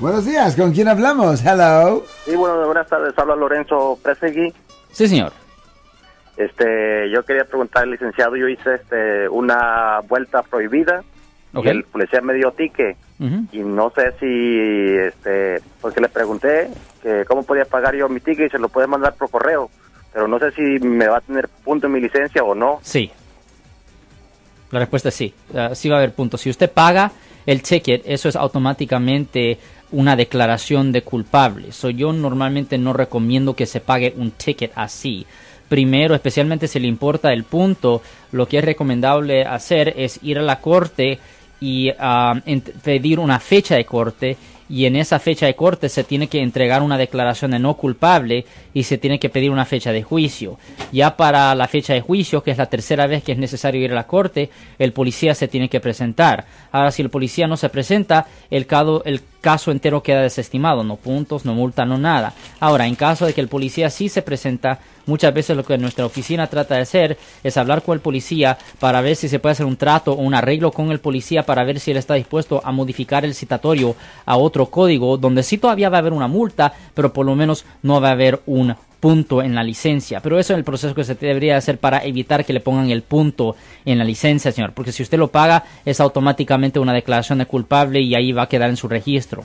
Buenos días, ¿con quién hablamos? Hello. Sí, bueno, buenas tardes. Habla Lorenzo Presegui. Sí, señor. Este, yo quería preguntar al licenciado, yo hice este una vuelta prohibida Ok. y el policía me dio tique y no sé si este porque le pregunté que cómo podía pagar yo mi ticket y se lo puede mandar por correo, pero no sé si me va a tener punto en mi licencia o no. Sí. La respuesta es sí. Ah, sí va a haber puntos. Si usted paga el ticket, eso es automáticamente una declaración de culpable. So, yo normalmente no recomiendo que se pague un ticket así. Primero, especialmente si le importa el punto, lo que es recomendable hacer es ir a la corte y ah, pedir una fecha de corte y en esa fecha de corte se tiene que entregar una declaración de no culpable y se tiene que pedir una fecha de juicio. Ya para la fecha de juicio, que es la tercera vez que es necesario ir a la corte, el policía se tiene que presentar. Ahora, si el policía no se presenta, el, cado- el caso entero queda desestimado, no puntos, no multa, no nada. Ahora, en caso de que el policía sí se presenta, muchas veces lo que nuestra oficina trata de hacer es hablar con el policía para ver si se puede hacer un trato o un arreglo con el policía para ver si él está dispuesto a modificar el citatorio a otro código donde sí todavía va a haber una multa, pero por lo menos no va a haber un punto en la licencia. Pero eso es el proceso que se debería hacer para evitar que le pongan el punto en la licencia, señor. Porque si usted lo paga, es automáticamente una declaración de culpable y ahí va a quedar en su registro.